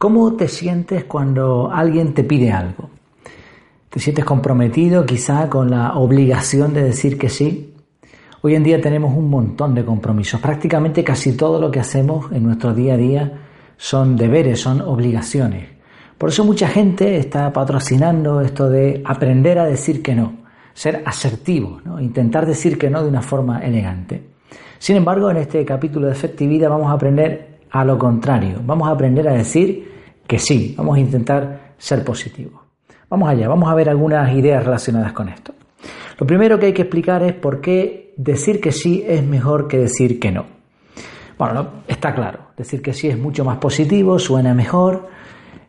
¿Cómo te sientes cuando alguien te pide algo? ¿Te sientes comprometido quizá con la obligación de decir que sí? Hoy en día tenemos un montón de compromisos. Prácticamente casi todo lo que hacemos en nuestro día a día son deberes, son obligaciones. Por eso mucha gente está patrocinando esto de aprender a decir que no, ser asertivo, intentar decir que no de una forma elegante. Sin embargo, en este capítulo de efectividad vamos a aprender a lo contrario, vamos a aprender a decir que sí, vamos a intentar ser positivos. Vamos allá, vamos a ver algunas ideas relacionadas con esto. Lo primero que hay que explicar es por qué decir que sí es mejor que decir que no. Bueno, está claro, decir que sí es mucho más positivo, suena mejor,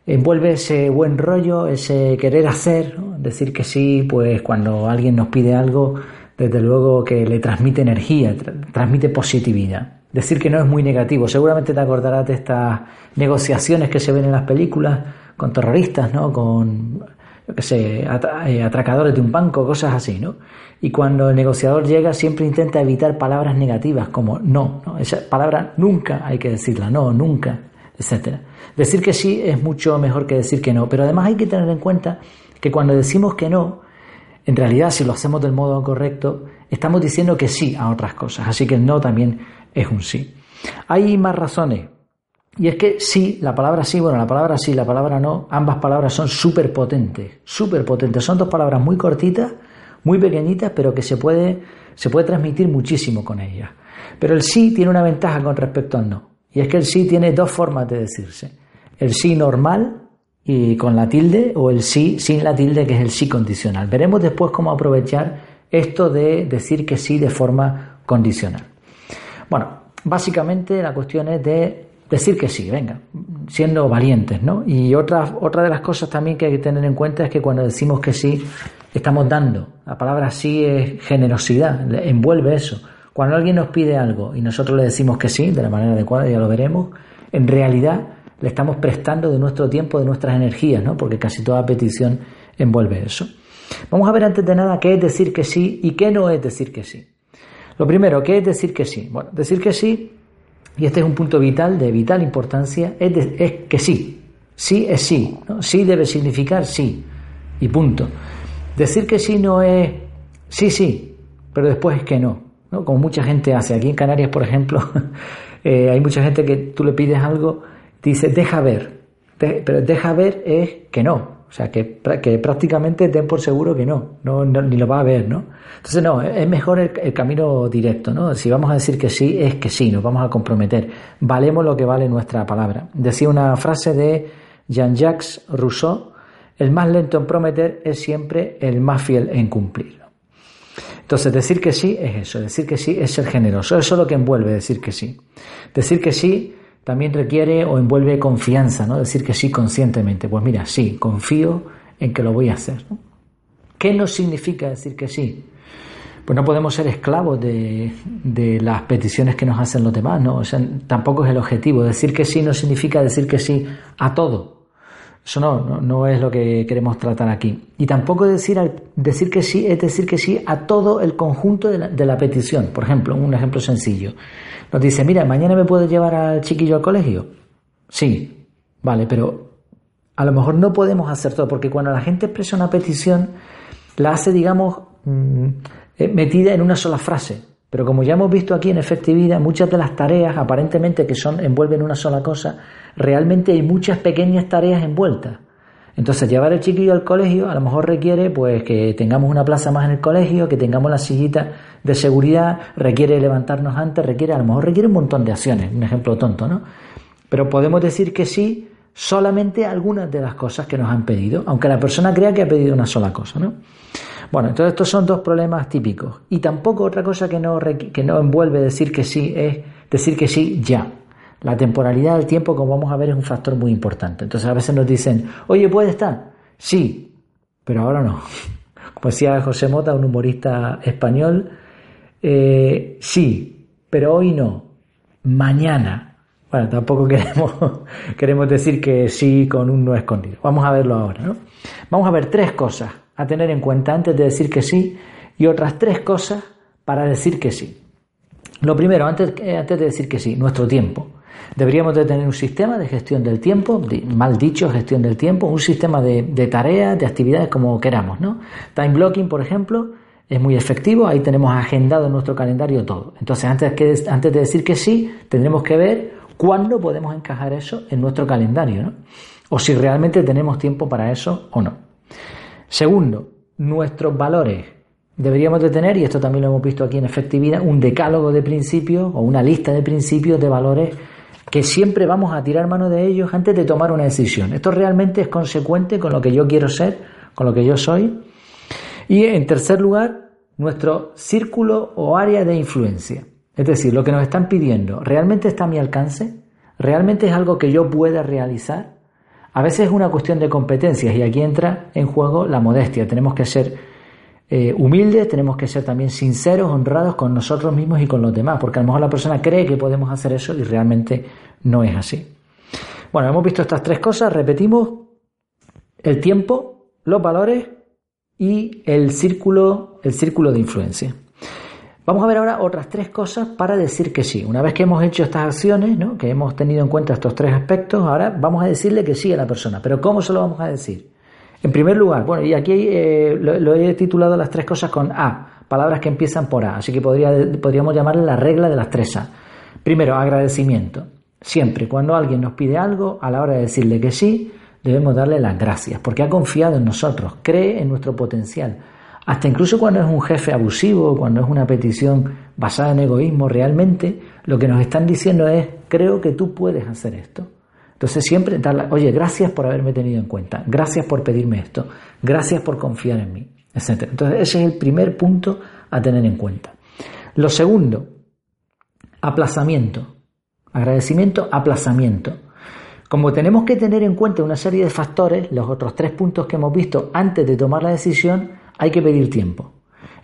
envuelve ese buen rollo, ese querer hacer, decir que sí, pues cuando alguien nos pide algo, desde luego que le transmite energía, transmite positividad. Decir que no es muy negativo. Seguramente te acordarás de estas negociaciones que se ven en las películas con terroristas, ¿no? Con, yo qué sé, eh, atracadores de un banco, cosas así, ¿no? Y cuando el negociador llega siempre intenta evitar palabras negativas como no, ¿no? Esa palabra nunca hay que decirla, no, nunca, etcétera. Decir que sí es mucho mejor que decir que no, pero además hay que tener en cuenta que cuando decimos que no, en realidad si lo hacemos del modo correcto, estamos diciendo que sí a otras cosas, así que el no también es un sí. Hay más razones. Y es que sí, la palabra sí, bueno, la palabra sí, la palabra no, ambas palabras son súper potentes, súper potentes. Son dos palabras muy cortitas, muy pequeñitas, pero que se puede, se puede transmitir muchísimo con ellas. Pero el sí tiene una ventaja con respecto al no. Y es que el sí tiene dos formas de decirse. El sí normal y con la tilde o el sí sin la tilde que es el sí condicional. Veremos después cómo aprovechar esto de decir que sí de forma condicional. Bueno, básicamente la cuestión es de decir que sí, venga, siendo valientes, ¿no? Y otra, otra de las cosas también que hay que tener en cuenta es que cuando decimos que sí, estamos dando. La palabra sí es generosidad, envuelve eso. Cuando alguien nos pide algo y nosotros le decimos que sí, de la manera adecuada, ya lo veremos, en realidad le estamos prestando de nuestro tiempo, de nuestras energías, ¿no? Porque casi toda petición envuelve eso. Vamos a ver antes de nada qué es decir que sí y qué no es decir que sí. Lo primero, ¿qué es decir que sí? Bueno, decir que sí, y este es un punto vital, de vital importancia, es, es que sí. Sí es sí. Sí debe significar sí. Y punto. Decir que sí no es sí, sí, pero después es que no. ¿no? Como mucha gente hace. Aquí en Canarias, por ejemplo, eh, hay mucha gente que tú le pides algo, dice deja ver. pero deja ver es que no. O sea, que, que prácticamente den por seguro que no, no, ni lo va a ver, ¿no? Entonces, no, es mejor el, camino directo, ¿no? Si vamos a decir que sí, es que sí, nos vamos a comprometer. Valemos lo que vale nuestra palabra. Decía una frase de Jean-Jacques Rousseau, el más lento en prometer es siempre el más fiel en cumplir. Entonces, decir que sí es eso, decir que sí es ser generoso, eso es lo que envuelve decir que sí. Decir que sí también requiere o envuelve confianza, ¿no? Decir que sí conscientemente. Pues mira, sí, confío en que lo voy a hacer. ¿Qué nos significa decir que sí? Pues no podemos ser esclavos de, de, las peticiones que nos hacen los demás, ¿no? O sea, tampoco es el objetivo. Decir que sí no significa decir que sí a todo. Eso no, no, es lo que queremos tratar aquí. Y tampoco decir, decir que sí es decir que sí a todo el conjunto de la, de la petición. Por ejemplo, un ejemplo sencillo. Nos dice, mira, mañana me puedes llevar al chiquillo al colegio. Sí, vale, pero a lo mejor no podemos hacer todo, porque cuando la gente expresa una petición, la hace, digamos, mm, eh, metida en una sola frase. Pero como ya hemos visto aquí en efectividad, muchas de las tareas aparentemente que son envuelven una sola cosa, realmente hay muchas pequeñas tareas envueltas. Entonces, llevar el chiquillo al colegio a lo mejor requiere pues que tengamos una plaza más en el colegio, que tengamos la sillita de seguridad, requiere levantarnos antes, requiere, a lo mejor requiere un montón de acciones, un ejemplo tonto, ¿no? Pero podemos decir que sí solamente algunas de las cosas que nos han pedido, aunque la persona crea que ha pedido una sola cosa, ¿no? Bueno, entonces estos son dos problemas típicos. Y tampoco otra cosa que no, que no envuelve decir que sí es decir que sí ya. La temporalidad del tiempo, como vamos a ver, es un factor muy importante. Entonces a veces nos dicen, oye, ¿puede estar? Sí, pero ahora no. Como decía José Mota, un humorista español, eh, sí, pero hoy no, mañana. Bueno, tampoco queremos, queremos decir que sí con un no escondido. Vamos a verlo ahora, ¿no? Vamos a ver tres cosas a tener en cuenta antes de decir que sí y otras tres cosas para decir que sí. Lo primero, antes, eh, antes de decir que sí, nuestro tiempo. Deberíamos de tener un sistema de gestión del tiempo, mal dicho, gestión del tiempo, un sistema de, tareas, de actividades como queramos, ¿no? Time blocking, por ejemplo, es muy efectivo, ahí tenemos agendado en nuestro calendario todo. Entonces, antes, que, antes de decir que sí, tendremos que ver cuándo podemos encajar eso en nuestro calendario, ¿no? O si realmente tenemos tiempo para eso o no. Segundo, nuestros valores. Deberíamos de tener, y esto también lo hemos visto aquí en efectividad, un decálogo de principios o una lista de principios de valores que siempre vamos a tirar mano de ellos antes de tomar una decisión. Esto realmente es consecuente con lo que yo quiero ser, con lo que yo soy. Y en tercer lugar, nuestro círculo o área de influencia. Es decir, lo que nos están pidiendo, ¿realmente está a mi alcance? ¿Realmente es algo que yo pueda realizar? A veces es una cuestión de competencias y aquí entra en juego la modestia. Tenemos que ser eh, humildes, tenemos que ser también sinceros, honrados con nosotros mismos y con los demás, porque a lo mejor la persona cree que podemos hacer eso y realmente no es así. Bueno, hemos visto estas tres cosas, repetimos el tiempo, los valores y el círculo, el círculo de influencia. Vamos a ver ahora otras tres cosas para decir que sí. Una vez que hemos hecho estas acciones, ¿no? que hemos tenido en cuenta estos tres aspectos, ahora vamos a decirle que sí a la persona. Pero ¿cómo se lo vamos a decir? En primer lugar, bueno, y aquí eh, lo, he titulado las tres cosas con A, palabras que empiezan por A, así que podría, podríamos llamarle la regla de las tres A. Primero, agradecimiento. Siempre, cuando alguien nos pide algo, a la hora de decirle que sí, debemos darle las gracias, porque ha confiado en nosotros, cree en nuestro potencial. Hasta incluso cuando es un jefe abusivo, cuando es una petición basada en egoísmo, realmente lo que nos están diciendo es, creo que tú puedes hacer esto. Entonces siempre darle, oye, gracias por haberme tenido en cuenta, gracias por pedirme esto, gracias por confiar en mí, etc. Entonces ese es el primer punto a tener en cuenta. Lo segundo, aplazamiento. Agradecimiento, aplazamiento. Como tenemos que tener en cuenta una serie de factores, los otros tres puntos que hemos visto antes de tomar la decisión, hay que pedir tiempo.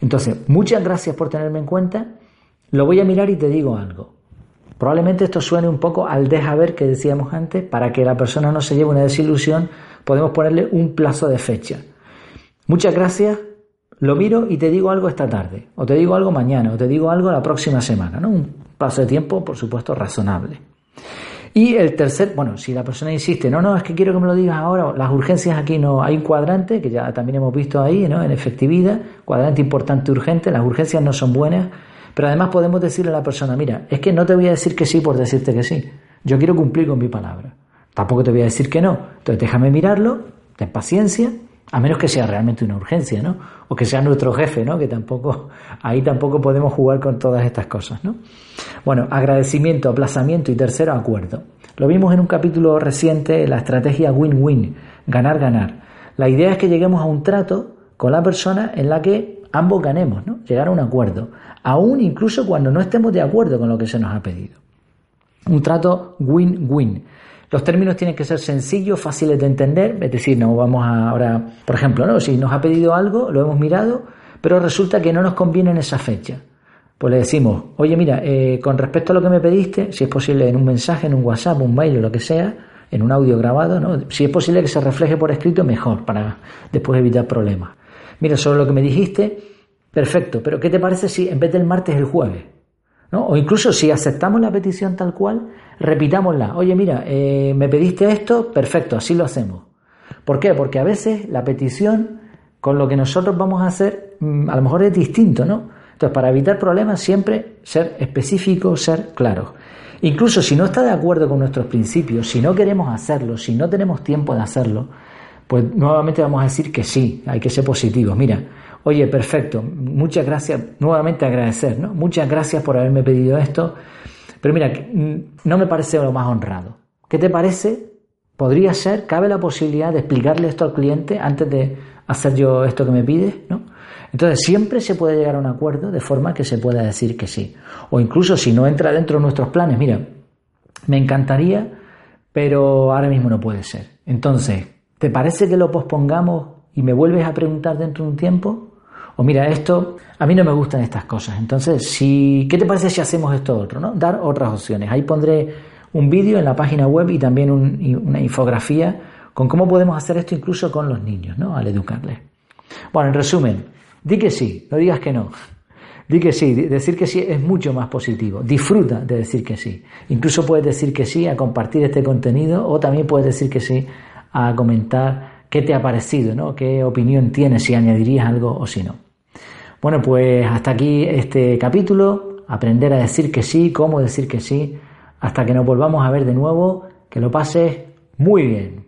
Entonces, muchas gracias por tenerme en cuenta. Lo voy a mirar y te digo algo. Probablemente esto suene un poco al deja ver que decíamos antes, para que la persona no se lleve una desilusión, podemos ponerle un plazo de fecha. Muchas gracias, lo miro y te digo algo esta tarde, o te digo algo mañana, o te digo algo la próxima semana, ¿no? Un plazo de tiempo, por supuesto, razonable. Y el tercer, bueno, si la persona insiste, no, no, es que quiero que me lo digas ahora, las urgencias aquí no, hay un cuadrante que ya también hemos visto ahí, ¿no? En efectividad, cuadrante importante urgente, las urgencias no son buenas, pero además podemos decirle a la persona, mira, es que no te voy a decir que sí por decirte que sí. Yo quiero cumplir con mi palabra. Tampoco te voy a decir que no. Entonces déjame mirarlo, ten paciencia, a menos que sea realmente una urgencia, ¿no? O que sea nuestro jefe, ¿no? Que tampoco, ahí tampoco podemos jugar con todas estas cosas, ¿no? Bueno, agradecimiento, aplazamiento y tercero, acuerdo. Lo vimos en un capítulo reciente, la estrategia win-win, ganar-ganar. La idea es que lleguemos a un trato con la persona en la que ambos ganemos, ¿no? Llegar a un acuerdo aún incluso cuando no estemos de acuerdo con lo que se nos ha pedido. Un trato win-win. Los términos tienen que ser sencillos, fáciles de entender, es decir, no vamos a ahora, por ejemplo, ¿no? si nos ha pedido algo, lo hemos mirado, pero resulta que no nos conviene en esa fecha. Pues le decimos, oye, mira, eh, con respecto a lo que me pediste, si es posible en un mensaje, en un WhatsApp, un mail o lo que sea, en un audio grabado, ¿no? si es posible que se refleje por escrito, mejor, para después evitar problemas. Mira, sobre lo que me dijiste, Perfecto, pero ¿qué te parece si en vez del martes el jueves? ¿No? O incluso si aceptamos la petición tal cual, repitámosla. Oye, mira, eh, me pediste esto, perfecto, así lo hacemos. ¿Por qué? Porque a veces la petición con lo que nosotros vamos a hacer mm, a lo mejor es distinto, ¿no? Entonces, para evitar problemas, siempre ser específico, ser claro. Incluso si no está de acuerdo con nuestros principios, si no queremos hacerlo, si no tenemos tiempo de hacerlo, pues nuevamente vamos a decir que sí, hay que ser positivos. Mira, Oye, perfecto, muchas gracias, nuevamente agradecer, ¿no? Muchas gracias por haberme pedido esto, pero mira, no me parece lo más honrado. ¿Qué te parece? Podría ser, cabe la posibilidad de explicarle esto al cliente antes de hacer yo esto que me pide, ¿no? Entonces siempre se puede llegar a un acuerdo de forma que se pueda decir que sí. O incluso si no entra dentro de nuestros planes, mira, Me encantaría, pero ahora mismo no puede ser. Entonces, ¿te parece que lo pospongamos y me vuelves a preguntar dentro de un tiempo? O mira, esto, a mí no me gustan estas cosas. Entonces, si, ¿qué te parece si hacemos esto otro? ¿no? Dar otras opciones. Ahí pondré un vídeo en la página web y también una infografía con cómo podemos hacer esto incluso con los niños, ¿no? Al educarles. Bueno, en resumen, di que sí, no digas que no. Di que sí, decir que sí es mucho más positivo. Disfruta de decir que sí. Incluso puedes decir que sí a compartir este contenido o también puedes decir que sí a comentar qué te ha parecido, ¿no? qué opinión tienes, si añadirías algo o si no. Bueno, pues hasta aquí este capítulo. Aprender a decir que sí, cómo decir que sí. Hasta que nos volvamos a ver de nuevo, que lo pases muy bien.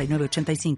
85